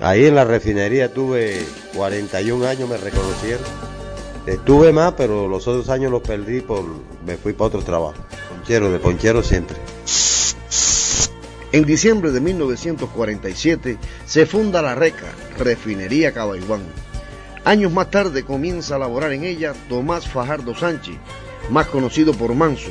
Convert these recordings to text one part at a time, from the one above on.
Ahí en la refinería tuve 41 años, me reconocieron. Estuve más, pero los otros años los perdí por. me fui para otro trabajo. Ponchero, de ponchero siempre. En diciembre de 1947 se funda la RECA, Refinería Cabaiguán. Años más tarde comienza a laborar en ella Tomás Fajardo Sánchez, más conocido por Manso,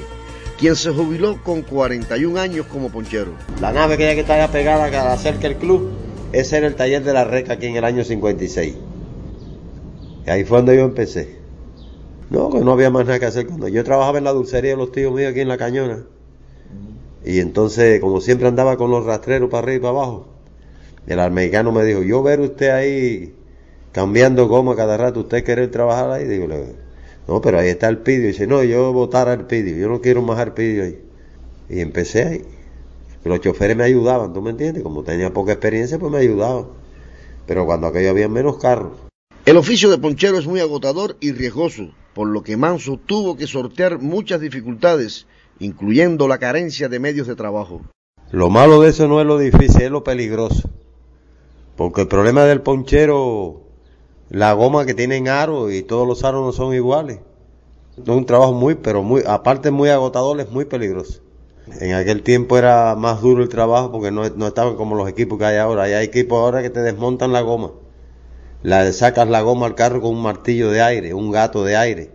quien se jubiló con 41 años como ponchero. La nave que ya que estaba pegada cerca del club ese era el taller de la RECA aquí en el año 56. Y ahí fue donde yo empecé. No, que no había más nada que hacer. Cuando yo trabajaba en la dulcería de los tíos míos aquí en la cañona. Y entonces, como siempre andaba con los rastreros para arriba y para abajo, el americano me dijo, yo ver usted ahí cambiando goma cada rato, ¿usted quiere trabajar ahí? Digo, no, pero ahí está el pidio. Y dice, no, yo votar al pidio, yo no quiero más al pidio ahí. Y empecé ahí los choferes me ayudaban, ¿tú me entiendes? Como tenía poca experiencia, pues me ayudaban. Pero cuando aquello había menos carros. El oficio de ponchero es muy agotador y riesgoso, por lo que Manso tuvo que sortear muchas dificultades, incluyendo la carencia de medios de trabajo. Lo malo de eso no es lo difícil, es lo peligroso. Porque el problema del ponchero, la goma que tienen aro y todos los aros no son iguales. Es un trabajo muy, pero muy, aparte muy agotador, es muy peligroso. En aquel tiempo era más duro el trabajo porque no, estaban como los equipos que hay ahora. Hay equipos ahora que te desmontan la goma. La, sacas la goma al carro con un martillo de aire, un gato de aire.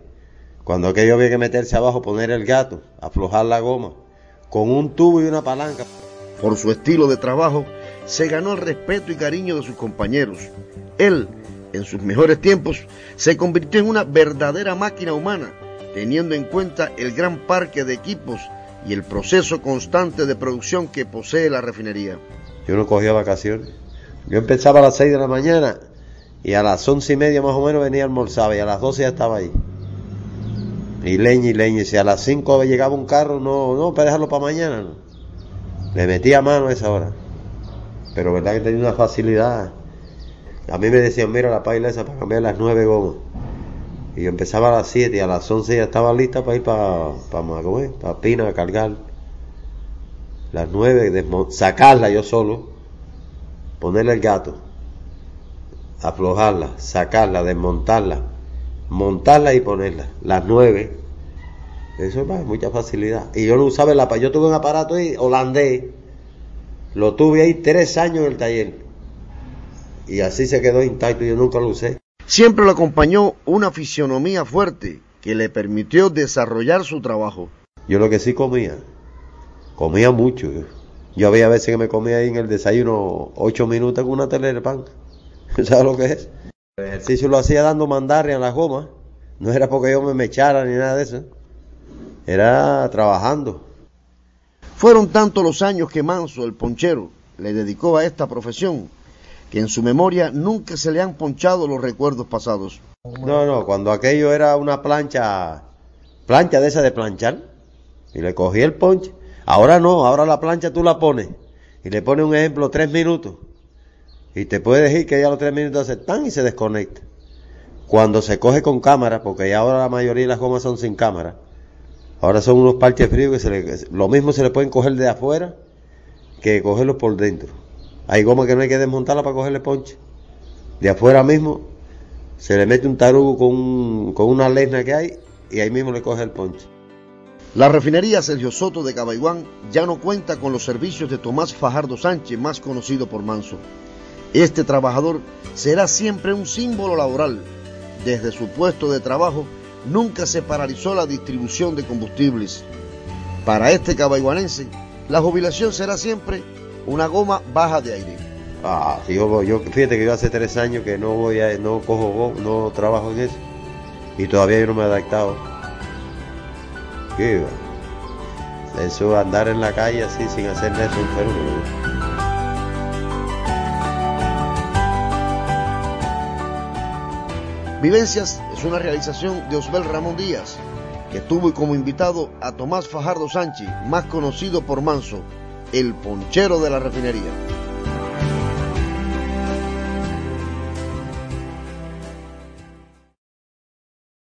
Cuando aquello había que meterse abajo, poner el gato, aflojar la goma, con un tubo y una palanca. Por su estilo de trabajo, se ganó el respeto y cariño de sus compañeros. Él, en sus mejores tiempos, se convirtió en una verdadera máquina humana, teniendo en cuenta el gran parque de equipos y el proceso constante de producción que posee la refinería. Yo no cogía vacaciones. Yo empezaba a las 6 de la mañana y a las once y media más o menos venía almorzaba y a las 12 ya estaba ahí. Y leña y leña. Y si a las 5 llegaba un carro, no, no, para dejarlo para mañana. Le metía mano a esa hora. Pero verdad que tenía una facilidad. A mí me decían, mira la paila esa para cambiar las nueve gomas. Y yo empezaba a las 7 y a las 11 ya estaba lista para ir para, para, para Pina a cargar. Las 9, sacarla yo solo, ponerle el gato, aflojarla, sacarla, desmontarla, montarla y ponerla. Las 9, eso es mucha facilidad. Y yo no usaba el aparato, yo tuve un aparato ahí holandés, lo tuve ahí tres años en el taller. Y así se quedó intacto, yo nunca lo usé. Siempre lo acompañó una fisionomía fuerte que le permitió desarrollar su trabajo. Yo lo que sí comía, comía mucho. Yo había veces que me comía ahí en el desayuno ocho minutos con una tele de pan. ¿Sabes lo que es? El ejercicio lo hacía dando mandarria a la goma. No era porque yo me mechara ni nada de eso. Era trabajando. Fueron tantos los años que Manso, el ponchero, le dedicó a esta profesión que en su memoria nunca se le han ponchado los recuerdos pasados. No, no, cuando aquello era una plancha, plancha de esa de planchar, y le cogí el ponche. Ahora no, ahora la plancha tú la pones y le pones un ejemplo tres minutos y te puede decir que ya los tres minutos se tan y se desconecta. Cuando se coge con cámara, porque ya ahora la mayoría de las gomas son sin cámara, ahora son unos parches fríos que se le, lo mismo se le pueden coger de afuera que cogerlos por dentro. Hay goma que no hay que desmontarla para cogerle ponche. De afuera mismo se le mete un tarugo con, con una lesna que hay y ahí mismo le coge el ponche. La refinería Sergio Soto de Cabaiguán ya no cuenta con los servicios de Tomás Fajardo Sánchez, más conocido por Manso. Este trabajador será siempre un símbolo laboral. Desde su puesto de trabajo nunca se paralizó la distribución de combustibles. Para este cabaiguanense, la jubilación será siempre una goma baja de aire. Ah, sí, yo, yo, fíjate que yo hace tres años que no voy a, no cojo no trabajo en eso. Y todavía yo no me he adaptado. ¿Qué Eso, andar en la calle así sin hacer nada es un fenómeno. Vivencias es una realización de Osbel Ramón Díaz, que tuvo como invitado a Tomás Fajardo Sánchez, más conocido por Manso, el ponchero de la refinería.